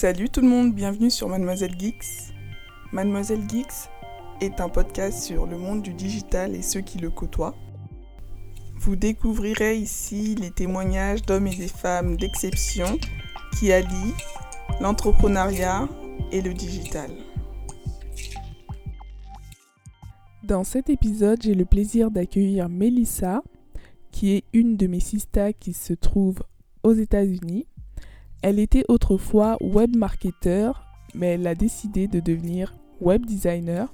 Salut tout le monde, bienvenue sur Mademoiselle Geeks. Mademoiselle Geeks est un podcast sur le monde du digital et ceux qui le côtoient. Vous découvrirez ici les témoignages d'hommes et des femmes d'exception qui allient l'entrepreneuriat et le digital. Dans cet épisode, j'ai le plaisir d'accueillir Melissa, qui est une de mes sistas qui se trouve aux États-Unis. Elle était autrefois web marketer, mais elle a décidé de devenir web designer.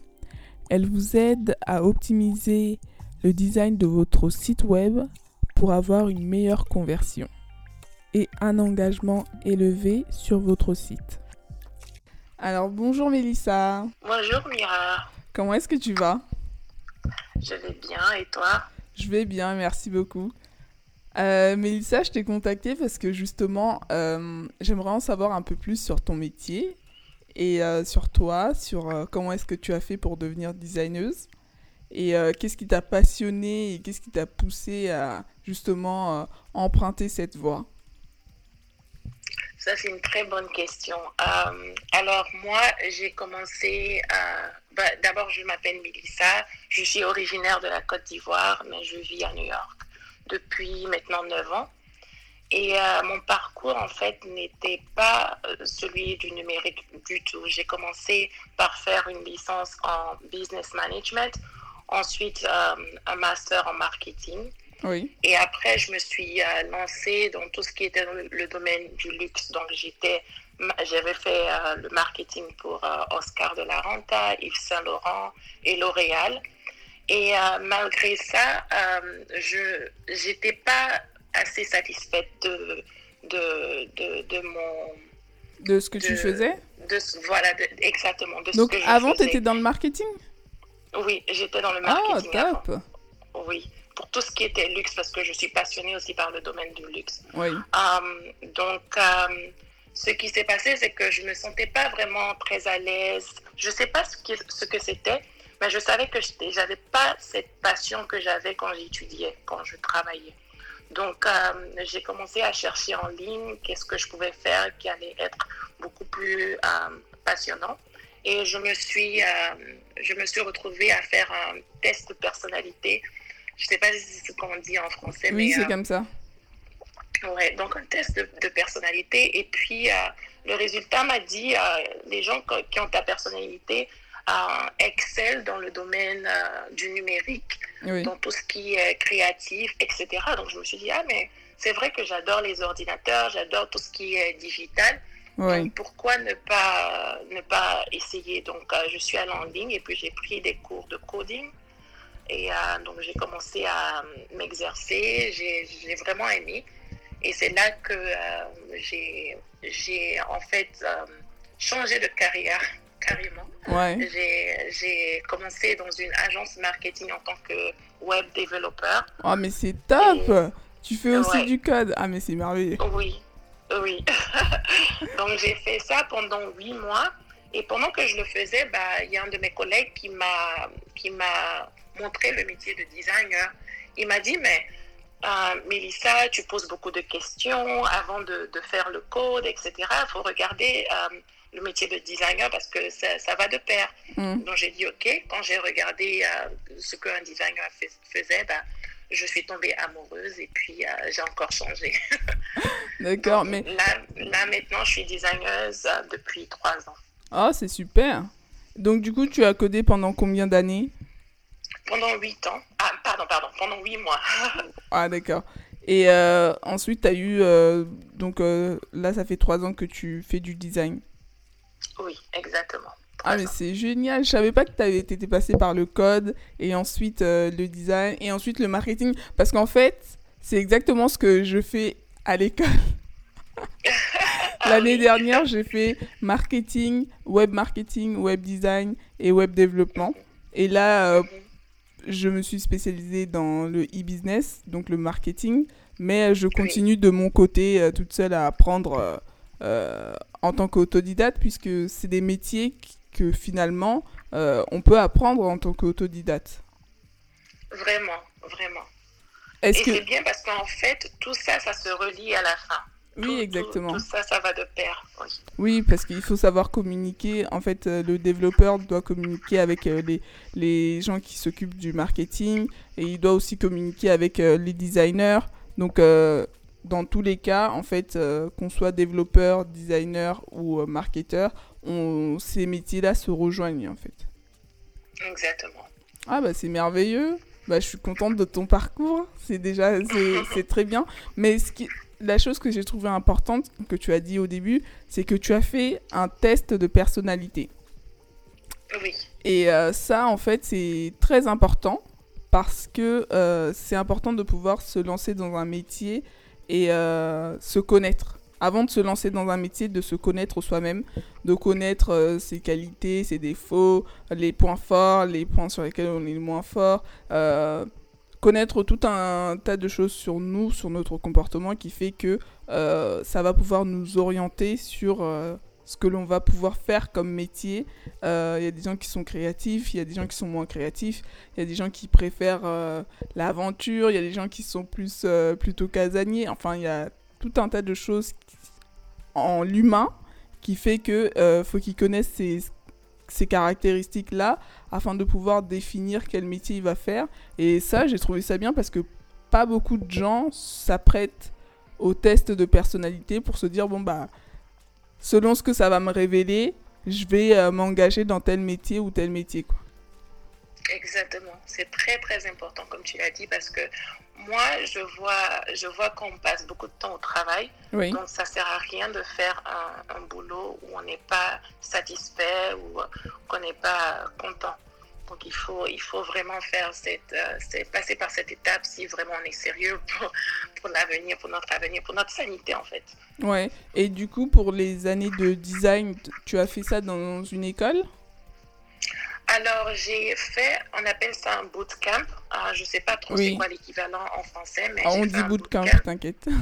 Elle vous aide à optimiser le design de votre site web pour avoir une meilleure conversion et un engagement élevé sur votre site. Alors bonjour Mélissa. Bonjour Mira. Comment est-ce que tu vas? Je vais bien et toi? Je vais bien, merci beaucoup. Euh, Mélissa, je t'ai contactée parce que justement, euh, j'aimerais en savoir un peu plus sur ton métier et euh, sur toi, sur comment est-ce que tu as fait pour devenir designeuse et qu'est-ce qui t'a passionné et qu'est-ce qui t'a poussé à justement emprunter cette voie? Ça, c'est une très bonne question. Alors, moi, j'ai commencé bah, D'abord, je m'appelle Mélissa. Je suis originaire de la Côte d'Ivoire, mais je vis à New York depuis maintenant 9 ans. Et euh, mon parcours, en fait, n'était pas euh, celui du numérique du tout. J'ai commencé par faire une licence en business management, ensuite euh, un master en marketing. Oui. Et après, je me suis euh, lancée dans tout ce qui était le, domaine du luxe. Donc, j'étais, j'avais fait le marketing pour Oscar de la Renta, Yves Saint Laurent et L'Oréal. Et euh, malgré ça, euh, je j'étais pas assez satisfaite de, de, de, de mon. De ce que tu faisais De, voilà, de- exactement. De Donc ce que je avant, tu étais dans le marketing Oui, j'étais dans le Ah, marketing. avant. top Oui, pour tout ce qui était luxe, parce que je suis passionnée aussi par le domaine du luxe. Oui. Euh, donc, euh, ce qui s'est passé, c'est que je ne me sentais pas vraiment très à l'aise. Je ne sais pas ce, qui- ce que c'était, mais je savais que je n'avais pas cette passion que j'avais quand j'étudiais, quand je travaillais. Donc, euh, j'ai commencé à chercher en ligne qu'est-ce que je pouvais faire qui allait être beaucoup plus euh, passionnant. Et je me suis, euh, je me suis retrouvée à faire un test de personnalité. Je ne sais pas si c'est ce qu'on dit en français, Oui, c'est comme ça. Ouais, donc un test de, de personnalité. Et puis, le résultat m'a dit, les gens qui ont ta personnalité excellent dans le domaine euh, du numérique, Oui. dans tout ce qui est créatif, etc. Donc, je me suis dit, ah, mais c'est vrai que j'adore les ordinateurs, j'adore tout ce qui est digital. Oui. Donc, pourquoi ne pas, ne pas essayer? Donc, euh, je suis allée en ligne et puis j'ai pris des cours de coding. Et euh, donc, j'ai commencé à m'exercer. J'ai vraiment aimé. Et c'est là que euh, j'ai j'ai en fait changé de carrière carrément. Ouais. J'ai- commencé dans une agence marketing en tant que web développeur. Oh, mais c'est top Tu fais aussi Ouais. du code. Ah, mais c'est merveilleux. Oui, oui. Donc j'ai fait ça pendant huit mois. Et pendant que je le faisais, bah, il y a un de mes collègues qui m'a qui m'a montré le métier de designer. Il m'a dit, mais euh, Mélissa, tu poses beaucoup de questions avant de, de faire le code, etc. Il faut regarder euh, le métier de designer parce que ça, ça va de pair. Mm. Donc j'ai dit, OK. Quand j'ai regardé euh, ce qu'un designer fais- faisait, bah, je suis tombée amoureuse et puis euh, j'ai encore changé. D'accord, mais... Là, là, maintenant, je suis designeuse euh, depuis trois ans. Oh, c'est super Donc, du coup, tu as codé pendant combien d'années? Pendant huit ans. Ah, pardon, pardon, pendant huit mois. Ah, d'accord. Et euh, ensuite, tu as eu... donc, là, ça fait trois ans que tu fais du design. Oui, exactement. Ah, mais c'est génial. Je savais pas que tu avais été passé par le code et ensuite euh, le design et ensuite le marketing. Parce qu'en fait, c'est exactement ce que je fais à l'école. Ah L'année dernière, j'ai fait marketing, web marketing, web design et web développement. Et là, euh, Mhm. je me suis spécialisée dans le e-business, donc le marketing. Mais je continue de mon côté euh, toute seule à apprendre euh, euh, en tant qu'autodidacte, puisque c'est des métiers que finalement euh, on peut apprendre en tant qu'autodidacte. Vraiment, vraiment. Est-ce Et que c'est bien parce qu'en fait, tout ça, ça se relie à la fin. Oui, exactement. Tout, ça, ça va de pair. Oui, parce qu'il faut savoir communiquer. En fait, euh, le développeur doit communiquer avec euh, les, les gens qui s'occupent du marketing et il doit aussi communiquer avec les designers. Donc, dans tous les cas, en fait, qu'on soit développeur, designer ou marketeur, on, ces métiers-là se rejoignent, en fait. Exactement. Ah, bah, c'est merveilleux. Bah, je suis contente de ton parcours. C'est déjà, c'est très bien. Mais ce qui, la chose que j'ai trouvée importante, que tu as dit au début, c'est que tu as fait un test de personnalité. Oui. Et euh, ça, en fait, c'est très important parce que euh, c'est important de pouvoir se lancer dans un métier et euh, se connaître. Avant de se lancer dans un métier, de se connaître soi-même, de connaître ses qualités, ses défauts, les points forts, les points sur lesquels on est le moins fort connaître tout un tas de choses sur nous, sur notre comportement, qui fait que euh, ça va pouvoir nous orienter sur euh, ce que l'on va pouvoir faire comme métier. Il euh, y a des gens qui sont créatifs, il y a des gens qui sont moins créatifs, il y a des gens qui préfèrent l'aventure, il y a des gens qui sont plus plutôt casaniers. Enfin, il y a tout un tas de choses en l'humain qui fait que faut qu'ils connaissent ces, ces caractéristiques-là afin de pouvoir définir quel métier il va faire. Et ça, j'ai trouvé ça bien parce que pas beaucoup de gens s'apprêtent au test de personnalité pour se dire, bon, bah, selon ce que ça va me révéler, je vais euh, m'engager dans tel métier ou tel métier. Quoi. Exactement. C'est très, très important, comme tu l'as dit, parce que moi, je vois, je vois qu'on passe beaucoup de temps au travail. Donc, ça sert à rien de faire un, boulot où on n'est pas satisfait ou qu'on n'est pas content. Donc, il faut, il faut vraiment faire cette, euh, passer par cette étape si vraiment on est sérieux pour, pour l'avenir, pour notre avenir, pour notre sanité, en fait. Ouais. Et du coup, pour les années de design, tu as fait ça dans une école? Alors, j'ai fait, on appelle ça un bootcamp. Ah, je ne sais pas trop c'est quoi l'équivalent en français. Mais ah, on dit bootcamp, t'inquiète.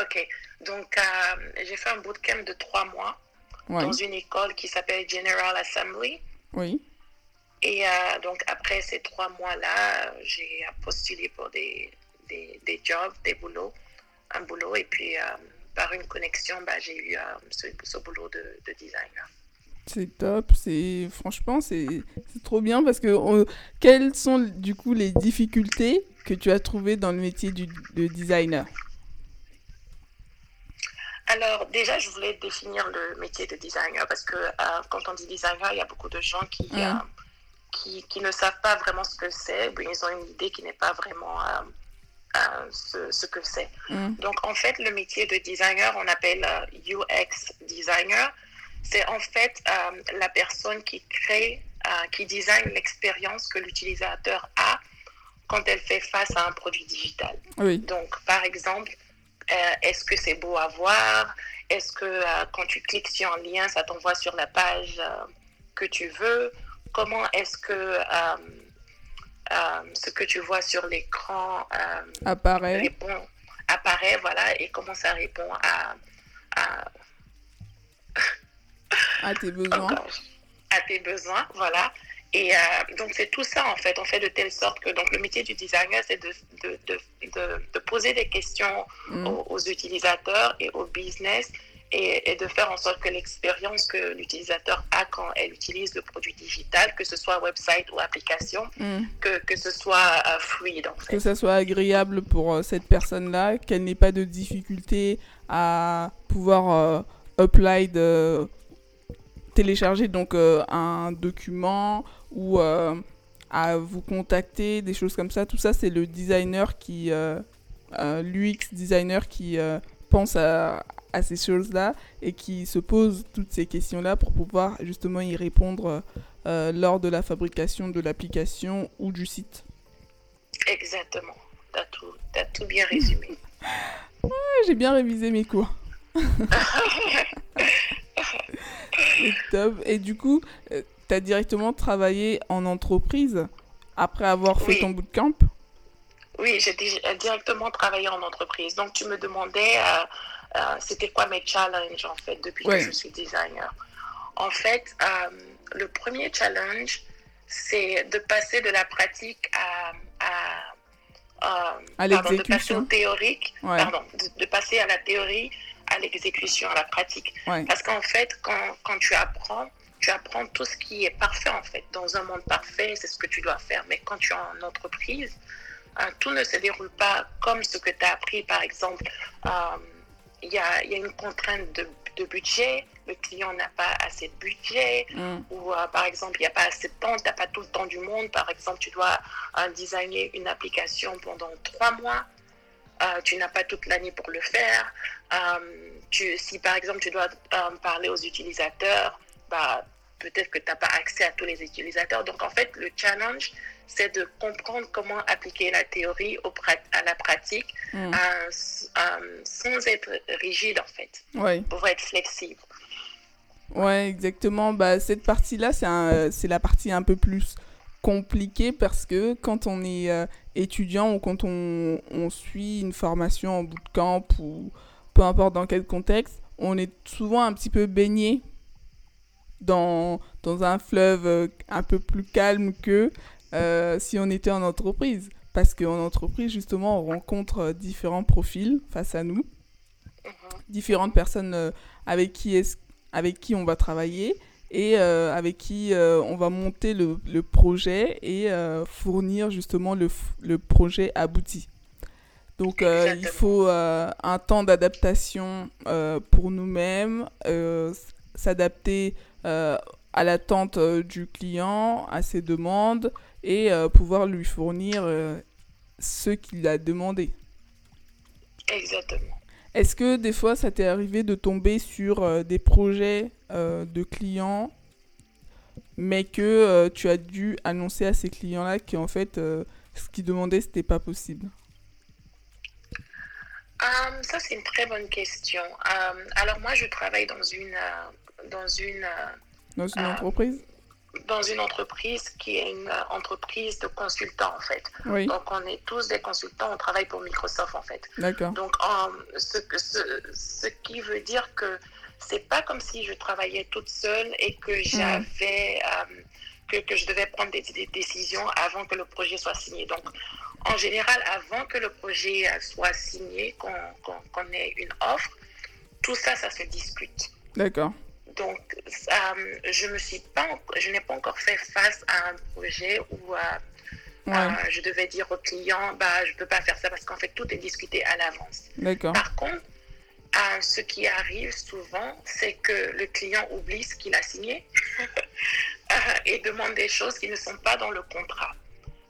Ok. Donc, euh, j'ai fait un bootcamp de trois mois dans une école qui s'appelle General Assembly. Oui. Et euh, donc, après ces trois mois-là, j'ai postulé pour des, des, des, jobs, des boulots, un boulot. Et puis, euh, par une connexion, bah, j'ai eu ce, ce, boulot de, de designer. C'est top, c'est franchement c'est trop bien parce que quelles sont du coup les difficultés que tu as trouvées dans le métier du, de designer? Alors déjà, je voulais définir le métier de designer parce que euh, quand on dit designer, il y a beaucoup de gens qui, mmh. euh, qui, qui, ne savent pas vraiment ce que c'est. Ils ont une idée qui n'est pas vraiment euh, ce, ce, que c'est. Mmh. Donc en fait, le métier de designer, on appelle UX designer c'est en fait euh, la personne qui crée, euh, qui design l'expérience que l'utilisateur a quand elle fait face à un produit digital. Donc, par exemple, euh, est-ce que c'est beau à voir? Est-ce que quand tu cliques sur un lien, ça t'envoie sur la page que tu veux? Comment est-ce que ce que tu vois sur l'écran apparaît apparaît, voilà, et comment ça répond à à tes besoins. À tes besoins, voilà. Et euh, donc, c'est tout ça, en fait. On fait de telle sorte que donc, le métier du designer, c'est de, de, de, de, poser des questions mm. aux, utilisateurs et au business et, et, de faire en sorte que l'expérience que l'utilisateur a quand elle utilise le produit digital, que ce soit website ou application, mm. que, que ce soit euh, fluide, en fait. Que ce soit agréable pour euh, cette personne-là, qu'elle n'ait pas de difficulté à pouvoir upload télécharger donc euh, un document ou euh, à vous contacter, des choses comme ça. Tout ça, c'est le designer qui, euh, l'UX designer qui pense à, à ces choses-là et qui se pose toutes ces questions-là pour pouvoir justement y répondre lors de la fabrication de l'application ou du site. Exactement. Tu as tout, as tout bien résumé. J'ai bien révisé mes cours. top. Et du coup, euh, tu as directement travaillé en entreprise après avoir fait ton bootcamp? Oui, j'ai directement travaillé en entreprise. Donc, tu me demandais, euh, euh, c'était quoi mes challenges, en fait, depuis que je suis designer? En fait, le premier challenge, c'est de passer de la pratique à, à de passer au théorique, pardon, de, passer à la théorie, à l'exécution, à la pratique. Parce qu'en fait, quand, quand tu apprends, tu apprends tout ce qui est parfait en fait. Dans un monde parfait, c'est ce que tu dois faire. Mais quand tu es en entreprise, tout ne se déroule pas comme ce que tu as appris. Par exemple, il y, a, y, a, une contrainte de, de budget, le client n'a pas assez de budget, mm. ou euh, par exemple, il n'y a pas assez de temps, tu n'as pas tout le temps du monde. Par exemple, tu dois euh, designer une application pendant trois mois, euh, tu n'as pas toute l'année pour le faire. Tu, si par exemple, tu dois parler aux utilisateurs, bah, peut-être que tu n'as pas accès à tous les utilisateurs. Donc, en fait, le challenge, c'est de comprendre comment appliquer la théorie au à la pratique mm. sans être rigide, en fait, pour être flexible. Ouais, exactement. Bah, cette partie-là, c'est la partie un peu plus compliquée parce que quand on est euh, étudiant ou quand on, on, suit une formation en bootcamp ou peu importe dans quel contexte, on est souvent un petit peu baigné dans, dans un fleuve euh, un peu plus calme que euh, si on était en entreprise. Parce qu'en entreprise, justement, on rencontre différents profils face à nous, mhm. différentes personnes avec qui avec qui on va travailler et euh, avec qui euh, on va monter le, le projet et euh, fournir justement le, le, projet abouti. Donc il faut un temps d'adaptation pour nous-mêmes, s'adapter à l'attente du client, à ses demandes et pouvoir lui fournir ce qu'il a demandé. Exactement. Est-ce que des fois, ça t'est arrivé de tomber sur euh, des projets euh, de clients, mais que euh, tu as dû annoncer à ces clients-là qu'en fait, ce qu'ils demandaient, c'était pas possible? Ça, c'est une très bonne question. alors, moi, je travaille dans une. dans une, dans une entreprise? Dans une entreprise qui est une euh, entreprise de consultants en fait. Donc on est tous des consultants, on travaille pour Microsoft en fait. D'accord. Donc ce, ce, ce, qui veut dire que c'est pas comme si je travaillais toute seule et que mm. j'avais euh, que, que, je devais prendre des, décisions avant que le projet soit signé. Donc en général, avant que le projet euh, soit signé, qu'on ait une offre, tout ça, ça se discute. D'accord. Donc, euh, je me suis pas, je n'ai pas encore fait face à un projet où euh, euh, je devais dire au client, bah, je peux pas faire ça parce qu'en fait, tout est discuté à l'avance. Par contre, ce qui arrive souvent, c'est que le client oublie ce qu'il a signé et demande des choses qui ne sont pas dans le contrat.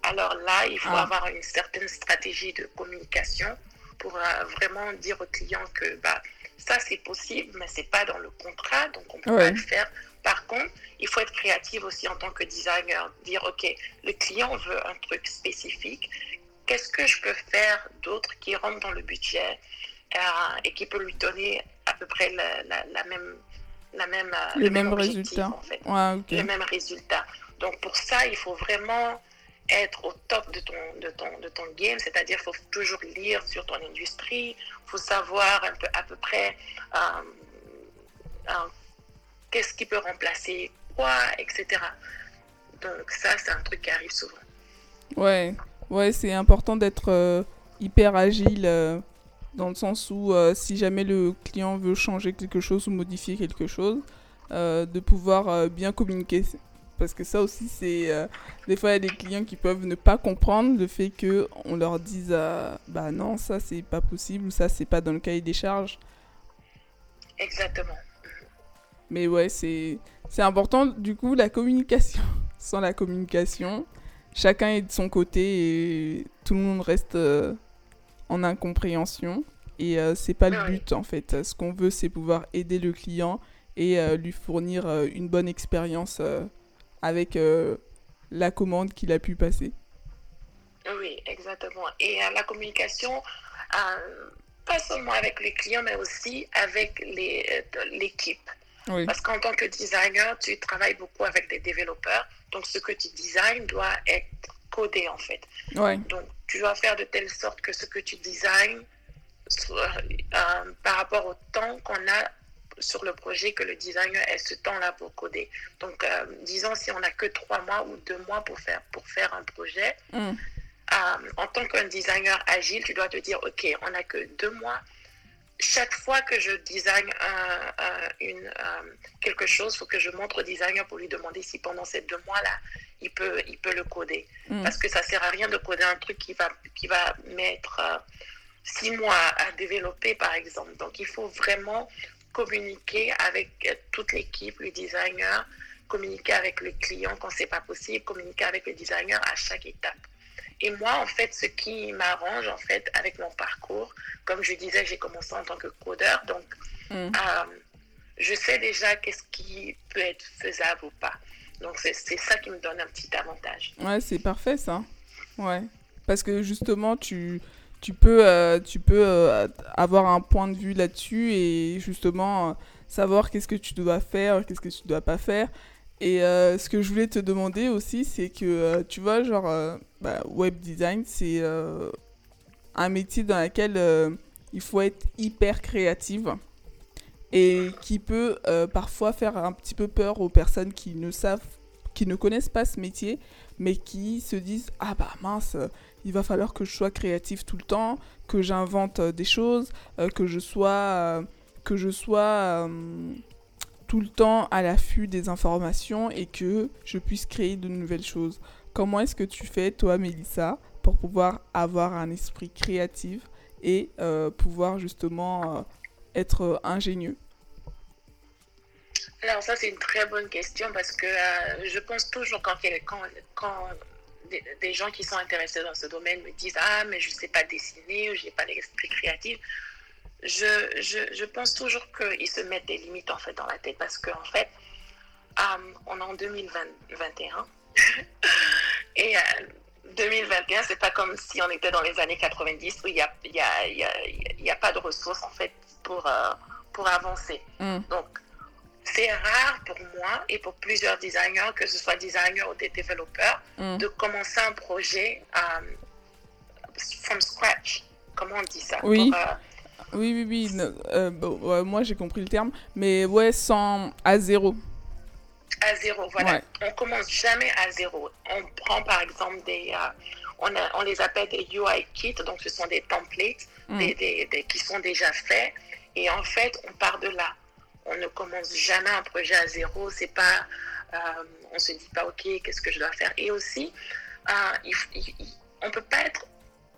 Alors là, il faut ah. avoir une certaine stratégie de communication pour vraiment dire au client que bah, ça c'est possible, mais c'est pas dans le contrat, donc on peut pas le faire. Par contre, il faut être créatif aussi en tant que designer, dire ok, le client veut un truc spécifique, qu'est-ce que je peux faire d'autre qui rentre dans le budget euh, et qui peut lui donner à peu près la, la, même la même euh, les mêmes résultats en fait. les mêmes résultats. Donc pour ça, il faut vraiment être au top de ton, de ton, de ton game, c'est-à-dire faut toujours lire sur ton industrie, faut savoir un peu, à peu près euh, euh, qu'est-ce qui peut remplacer quoi, etc. Donc ça, c'est un truc qui arrive souvent. Ouais, ouais c'est important d'être euh, hyper agile dans le sens où si jamais le client veut changer quelque chose ou modifier quelque chose, de pouvoir bien communiquer parce que ça aussi, c'est. Euh, des fois, il y a des clients qui peuvent ne pas comprendre le fait qu'on leur dise euh, Bah non, ça, c'est pas possible, ça, c'est pas dans le cahier des charges. Exactement. Mais ouais, c'est important, du coup, la communication. Sans la communication, chacun est de son côté et tout le monde reste euh, en incompréhension. Et c'est pas le but, en fait. Ce qu'on veut, c'est pouvoir aider le client et lui fournir une bonne expérience avec euh, la commande qu'il a pu passer. Oui, exactement. Et euh, la communication, euh, pas seulement avec les clients, mais aussi avec l'équipe. Parce qu'en tant que designer, tu travailles beaucoup avec des développeurs. Donc, ce que tu designes doit être codé, en fait. Donc, tu dois faire de telle sorte que ce que tu designes, par rapport au temps qu'on a sur le projet que le designer ait ce temps-là pour coder. Donc, euh, disons, si on n'a que trois mois ou deux mois pour faire, pour faire un projet, mm. en tant qu'un designer agile, tu dois te dire, OK, on n'a que deux mois. Chaque fois que je design une, quelque chose, il faut que je montre au designer pour lui demander si pendant ces deux mois-là, il peut, il peut le coder. Mm. Parce que ça ne sert à rien de coder un truc qui va, qui va mettre euh, six mois à développer, par exemple. Donc, il faut vraiment communiquer avec euh, toute l'équipe, le designer, communiquer avec le client quand c'est pas possible, communiquer avec le designer à chaque étape. Et moi, en fait, ce qui m'arrange, en fait, avec mon parcours, comme je disais, j'ai commencé en tant que codeur, donc mm. euh, je sais déjà qu'est-ce qui peut être faisable ou pas. Donc c'est ça qui me donne un petit avantage. Ouais, c'est parfait ça. Ouais. Parce que justement, tu, tu peux, euh, tu peux euh, avoir un point de vue là-dessus et justement euh, savoir qu'est-ce que tu dois faire, qu'est-ce que tu dois pas faire. Et ce que je voulais te demander aussi, c'est que tu vois, genre, bah, web design, c'est un métier dans lequel il faut être hyper créative et qui peut parfois faire un petit peu peur aux personnes qui ne savent, qui ne connaissent pas ce métier, mais qui se disent ah bah mince, il va falloir que je sois créatif tout le temps, que j'invente euh, des choses, euh, que je sois que je sois tout le temps à l'affût des informations et que je puisse créer de nouvelles choses. Comment est-ce que tu fais toi, Mélissa, pour pouvoir avoir un esprit créatif et pouvoir justement être ingénieux? Alors ça, c'est une très bonne question parce que euh, je pense toujours quand, quand des, gens qui sont intéressés dans ce domaine me disent Ah, mais je ne sais pas dessiner ou je n'ai pas l'esprit créatif. Je, je, je, pense toujours qu'ils se mettent des limites en fait dans la tête parce qu'en fait, euh, on est en 2021 et 2021, c'est pas comme si on était dans les années 90 où il n'y a, y a, y a, y a, pas de ressources en fait pour, euh, pour avancer. Mm. Donc, c'est rare pour moi et pour plusieurs designers, que ce soit designers ou des développeurs, mm. de commencer un projet um, from scratch. Comment on dit ça? Oui. Euh, oui, oui, oui. moi, j'ai compris le terme. Mais ouais, sans... à zéro. À zéro, voilà. On commence jamais à zéro. On prend par exemple des... on, on, les appelle des UI kits, donc ce sont des templates mm. des, des, qui sont déjà faits et en fait, on part de là. On ne commence jamais un projet à zéro. C'est pas, euh, on se dit pas, ok, qu'est-ce que je dois faire. Et aussi, euh, on ne peut pas être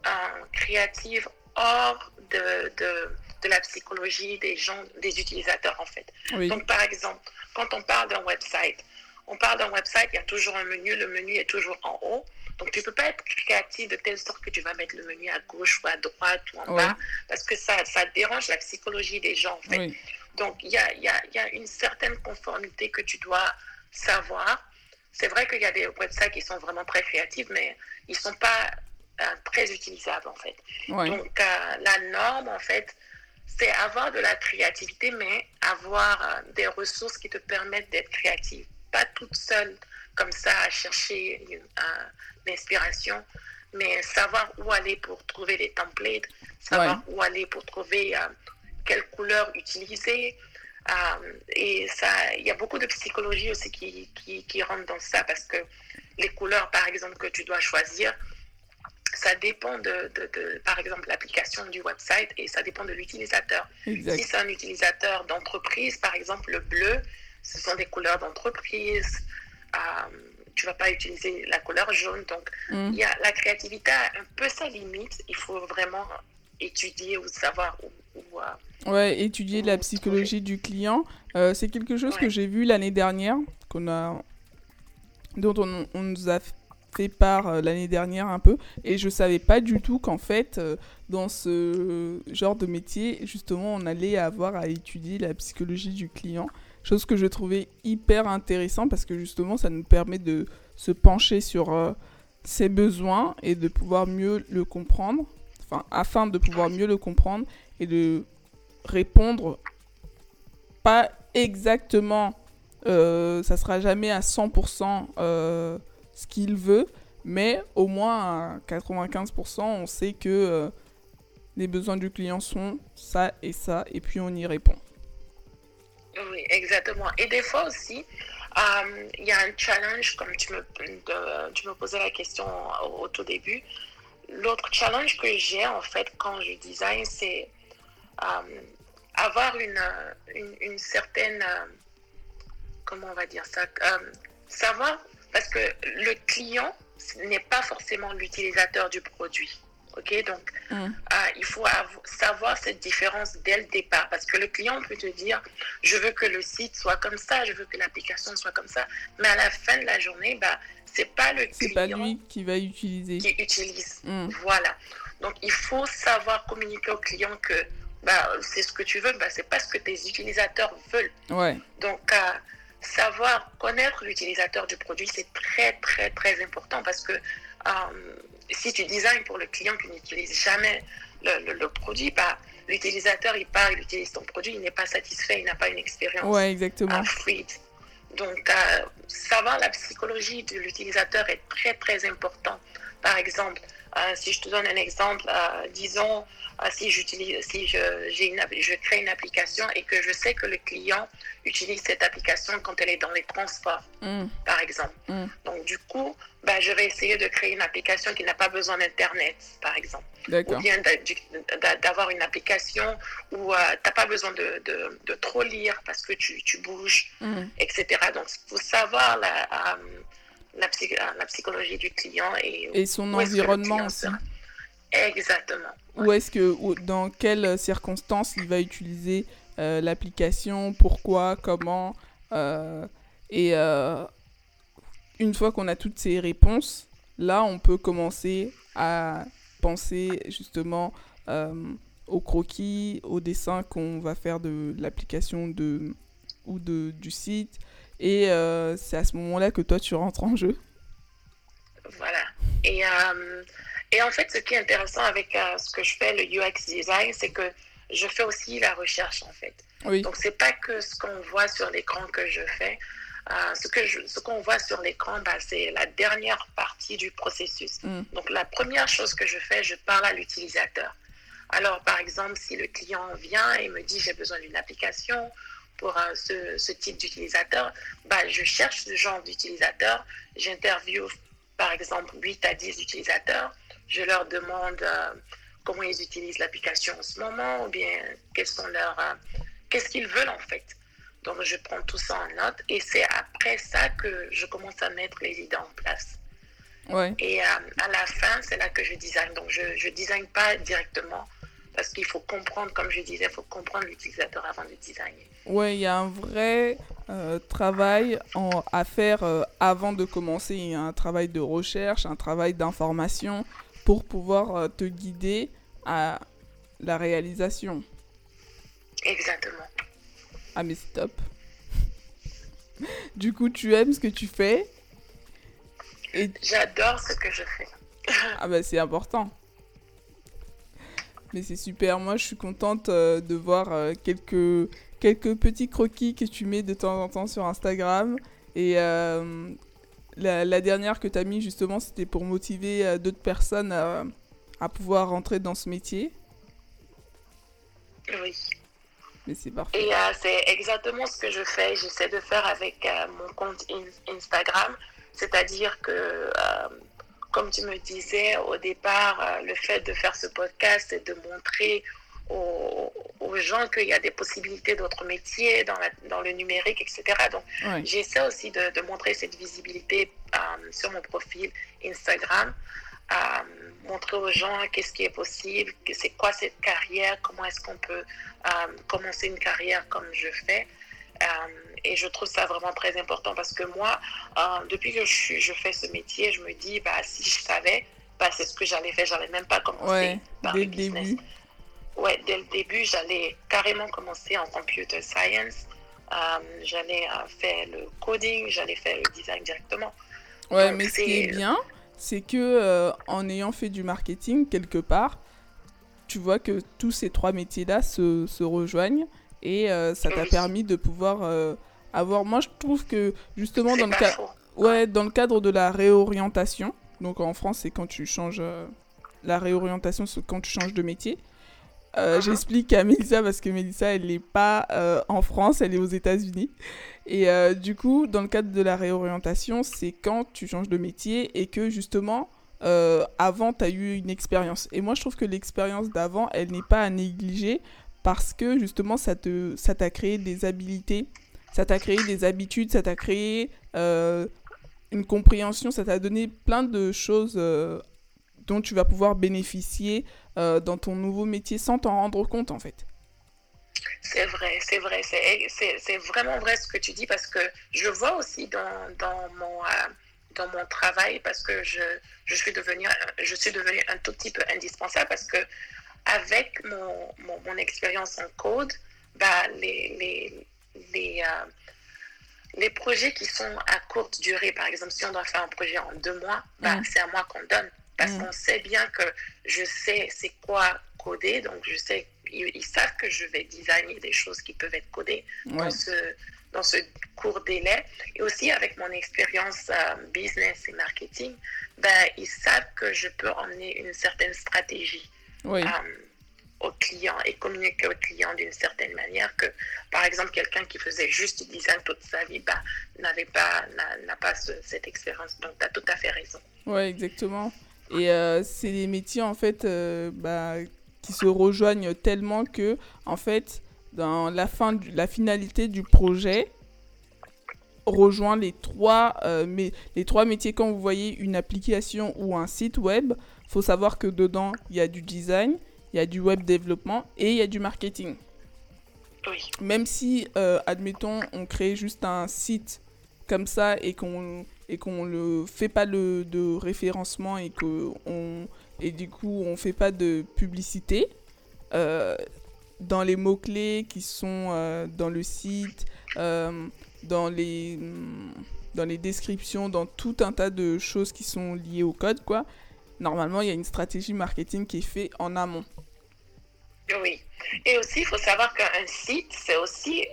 euh, créative hors de, de, de, la psychologie des gens, des utilisateurs en fait. Donc par exemple, quand on parle d'un website, on parle d'un website, il y a toujours un menu, le menu est toujours en haut. Donc, tu ne peux pas être créatif de telle sorte que tu vas mettre le menu à gauche ou à droite ou en bas, parce que ça, ça dérange la psychologie des gens, en fait. Donc, il y a, y, a, y a, une certaine conformité que tu dois savoir. C'est vrai qu'il y a des websites qui sont vraiment très créatifs, mais ils ne sont pas euh, très utilisables, en fait. Donc, euh, la norme, en fait, c'est avoir de la créativité, mais avoir euh, des ressources qui te permettent d'être créative. Pas toute seule comme ça à chercher l'inspiration, mais savoir où aller pour trouver les templates, savoir où aller pour trouver euh, quelle couleur utiliser. Euh, et ça, il y a beaucoup de psychologie aussi qui, qui, qui, rentre dans ça parce que les couleurs, par exemple, que tu dois choisir, ça dépend de, de, par exemple, l'application du website et ça dépend de l'utilisateur. Si c'est un utilisateur d'entreprise, par exemple, le bleu, ce sont des couleurs d'entreprise. Euh, tu vas pas utiliser la couleur jaune. Donc, mm. y a, la créativité a un peu sa limite. Il faut vraiment étudier ou savoir où, euh, ouais, étudier la psychologie du client. Euh, c'est quelque chose que j'ai vu l'année dernière, qu'on a, dont on, on, nous a fait part l'année dernière un peu, et je savais pas du tout qu'en fait, dans ce genre de métier, justement, on allait avoir à étudier la psychologie du client. Chose que je trouvais hyper intéressant parce que justement, ça nous permet de se pencher sur euh, ses besoins et de pouvoir mieux le comprendre. Enfin, afin de pouvoir mieux le comprendre de répondre pas exactement, euh, ça sera jamais à 100% euh, ce qu'il veut, mais au moins à 95%, on sait que euh, les besoins du client sont ça et ça, et puis on y répond. Oui, exactement. Et des fois aussi, il y a un challenge, comme tu me, tu me posais la question au, tout début. l'autre challenge que j'ai en fait quand je design, c'est avoir une, une, une certaine, comment on va dire ça, savoir, parce que le client n'est pas forcément l'utilisateur du produit. Ok, donc mm. euh, il faut savoir cette différence dès le départ parce que le client peut te dire je veux que le site soit comme ça, je veux que l'application soit comme ça, mais à la fin de la journée, bah c'est pas le client pas lui qui va utiliser. Qui utilise. Mm. Voilà. Donc il faut savoir communiquer au client que bah, c'est ce que tu veux, bah, c'est pas ce que tes utilisateurs veulent. Ouais. Donc euh, savoir connaître l'utilisateur du produit, c'est très, très, très important parce que euh, si tu designs pour le client qui n'utilise jamais le, produit, bah, l'utilisateur, il part, il utilise ton produit, il n'est pas satisfait, il n'a pas une expérience ouais, exactement. fluide. Donc, euh, savoir la psychologie de l'utilisateur est très, très important. Par exemple, euh, si je te donne un exemple, disons, ah, si j'utilise, si je, j'ai une, je crée une application et que je sais que le client utilise cette application quand elle est dans les transports, mm. par exemple. Mm. Donc, du coup, bah, je vais essayer de créer une application qui n'a pas besoin d'Internet, par exemple. Ou bien d'avoir une application où euh, tu n'as pas besoin de, de, de, trop lire parce que tu, tu bouges, mm. etc. Donc, il faut savoir la, euh, la, la, psychologie du client et, et son environnement aussi. Exactement. Ou est-ce que, dans quelles circonstances il va utiliser euh, l'application, pourquoi, comment. Euh, et euh, une fois qu'on a toutes ces réponses, là, on peut commencer à penser justement au croquis, au dessin qu'on va faire de l'application de, ou de, du site. Et c'est à ce moment-là que toi, tu rentres en jeu. Voilà. Et et en fait, ce qui est intéressant avec euh, ce que je fais, le UX design, c'est que je fais aussi la recherche, en fait. Oui. Donc, c'est pas que ce qu'on voit sur l'écran que je fais. Euh, ce que ce qu'on voit sur l'écran, bah, c'est la dernière partie du processus. Mm. Donc, la première chose que je fais, je parle à l'utilisateur. Alors, par exemple, si le client vient et me dit j'ai besoin d'une application pour euh, ce, ce, type d'utilisateur, bah, je cherche ce genre d'utilisateur. J'interviewe, par exemple, 8 à 10 utilisateurs je leur demande euh, comment ils utilisent l'application en ce moment ou bien quels sont leurs, euh, qu'est-ce qu'ils veulent en fait. Donc je prends tout ça en note et c'est après ça que je commence à mettre les idées en place. Ouais. Et euh, à la fin, c'est là que je design. Donc je ne design pas directement parce qu'il faut comprendre, comme je disais, il faut comprendre l'utilisateur avant de designer. Oui, il y a un vrai travail en, à faire avant de commencer. Il y a un travail de recherche, un travail d'information pour pouvoir euh, te guider à la réalisation. Exactement. Ah mais c'est top. du coup, tu aimes ce que tu fais et... J'adore ce que je fais. ah bah c'est important. Mais c'est super, moi je suis contente euh, de voir euh, quelques, quelques petits croquis que tu mets de temps en temps sur Instagram. Et la, dernière que tu as mis, justement, c'était pour motiver euh, d'autres personnes à, pouvoir rentrer dans ce métier. Oui. Mais c'est parfait. Et euh, c'est exactement ce que je fais. J'essaie de faire avec euh, mon compte Instagram. C'est-à-dire que, comme tu me disais au départ, le fait de faire ce podcast, c'est de montrer aux, gens qu'il y a des possibilités d'autres métiers dans, la, dans, le numérique, etc. Donc, j'essaie aussi de, montrer cette visibilité euh, sur mon profil Instagram, euh, montrer aux gens qu'est-ce qui est possible, c'est quoi cette carrière, comment est-ce qu'on peut euh, commencer une carrière comme je fais. et je trouve ça vraiment très important parce que moi, depuis que je, je, fais ce métier, je me dis, bah, si je savais, bah, c'est ce que j'allais faire. J'allais même pas commencer par le business. Début ouais, dès le début, j'allais carrément commencer en computer science. Euh, j'allais euh, faire le coding, j'allais faire le design directement. Ouais, mais ce qui est bien, c'est que euh, en ayant fait du marketing quelque part, tu vois que tous ces trois métiers-là se, se, rejoignent et ça t'a permis de pouvoir avoir. Moi, je trouve que justement dans le, ouais, dans le cadre de la réorientation, donc en France, c'est quand tu changes. la réorientation, c'est quand tu changes de métier. Euh, j'explique à Mélissa parce que Mélissa, elle n'est pas euh, en France, elle est aux États-Unis. Et euh, du coup, dans le cadre de la réorientation, c'est quand tu changes de métier et que justement, avant, tu as eu une expérience. Et moi, je trouve que l'expérience d'avant, elle n'est pas à négliger parce que justement, ça t'a ça créé des habilités, ça t'a créé des habitudes, ça t'a créé une compréhension, ça t'a donné plein de choses dont tu vas pouvoir bénéficier dans ton nouveau métier sans t'en rendre compte en fait. C'est vrai, c'est vrai, c'est vraiment vrai ce que tu dis parce que je vois aussi dans, dans mon dans mon travail parce que je, je, suis devenue, je suis devenue un tout petit peu indispensable parce que avec mon, mon, expérience en code, bah, les, les, les, euh, les, projets qui sont à courte durée, par exemple, si on doit faire un projet en deux mois, bah, mm. c'est à moi qu'on donne. Parce mm. qu'on sait bien que je sais c'est quoi coder, donc je sais, ils, savent que je vais designer des choses qui peuvent être codées dans ce dans ce court délai. Et aussi avec mon expérience euh, business et marketing, ben, ils savent que je peux emmener une certaine stratégie oui. euh, au client et communiquer au client d'une certaine manière que, par exemple, quelqu'un qui faisait juste du design toute sa vie ben, n'avait pas, n'a pas cette expérience. Donc, tu as tout à fait raison. Oui, exactement. Et euh, c'est des métiers, en fait, euh, bah, qui se rejoignent tellement que, en fait, dans la fin, la finalité du projet rejoint les trois, euh, mais, les trois métiers. Quand vous voyez une application ou un site web, faut savoir que dedans, il y a du design, il y a du web développement et il y a du marketing. Oui. Même si, admettons, on crée juste un site comme ça et qu'on et qu'on le fait pas le, de référencement et que on et du coup on fait pas de publicité euh, dans les mots-clés qui sont euh, dans le site, euh, dans, les, mm, dans les descriptions, dans tout un tas de choses qui sont liées au code, quoi. Normalement, il y a une stratégie marketing qui est faite en amont. Oui. Et aussi, il faut savoir qu'un site, c'est aussi,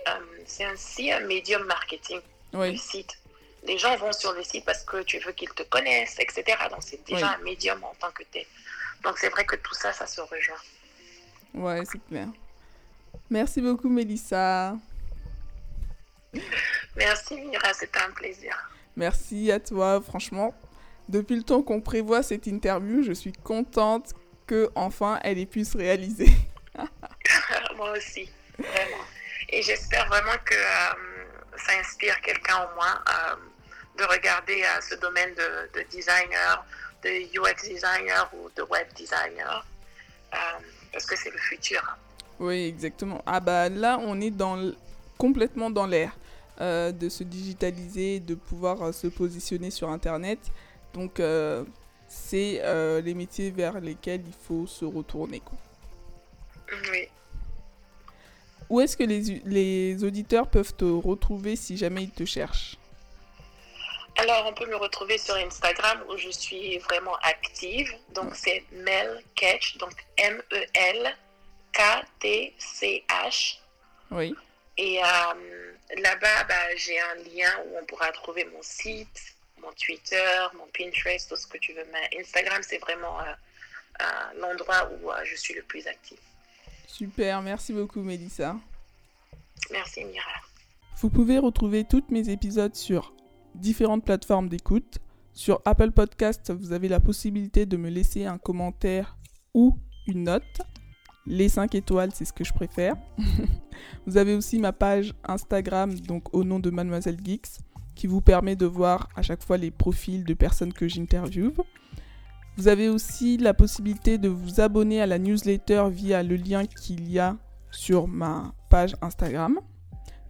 c'est aussi un médium marketing. Oui. Le site. Les gens vont sur le site parce que tu veux qu'ils te connaissent, etc. Donc, c'est déjà un médium en tant que tel. Donc, c'est vrai que tout ça, ça se rejoint. Ouais, c'est clair. Merci beaucoup, Mélissa. Merci, Mira, c'était un plaisir. Merci à toi, franchement. Depuis le temps qu'on prévoit cette interview, je suis contente que enfin elle ait pu se réaliser. Moi aussi, vraiment. Et j'espère vraiment que euh, ça inspire quelqu'un au moins euh, de regarder euh, ce domaine de, de, designer, de UX designer ou de web designer, parce que c'est le futur. Oui, exactement. Ah bah là, on est dans complètement dans l'air euh, de se digitaliser, de pouvoir euh, se positionner sur Internet. Donc, euh, c'est les métiers vers lesquels il faut se retourner. Quoi. Oui. Où est-ce que les, les auditeurs peuvent te retrouver si jamais ils te cherchent? Alors, on peut me retrouver sur Instagram où je suis vraiment active. Donc, c'est Mel Ketch, donc M-E-L K-T-C-H. Oui. Et euh, là-bas, bah, j'ai un lien où on pourra trouver mon site, mon Twitter, mon Pinterest, tout ce que tu veux. Mais Instagram, c'est vraiment euh, l'endroit où euh, je suis le plus actif. Super, merci beaucoup Mélissa. Merci Mira. Vous pouvez retrouver tous mes épisodes sur différentes plateformes d'écoute. Sur Apple Podcast, vous avez la possibilité de me laisser un commentaire ou une note. Les 5 étoiles, c'est ce que je préfère. vous avez aussi ma page Instagram, donc au nom de Mademoiselle Geeks, qui vous permet de voir à chaque fois les profils de personnes que j'interviewe. Vous avez aussi la possibilité de vous abonner à la newsletter via le lien qu'il y a sur ma page Instagram.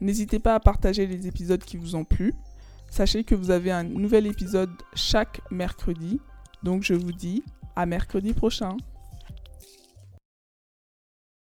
N'hésitez pas à partager les épisodes qui vous ont plu. Sachez que vous avez un nouvel épisode chaque mercredi. Donc je vous dis à mercredi prochain.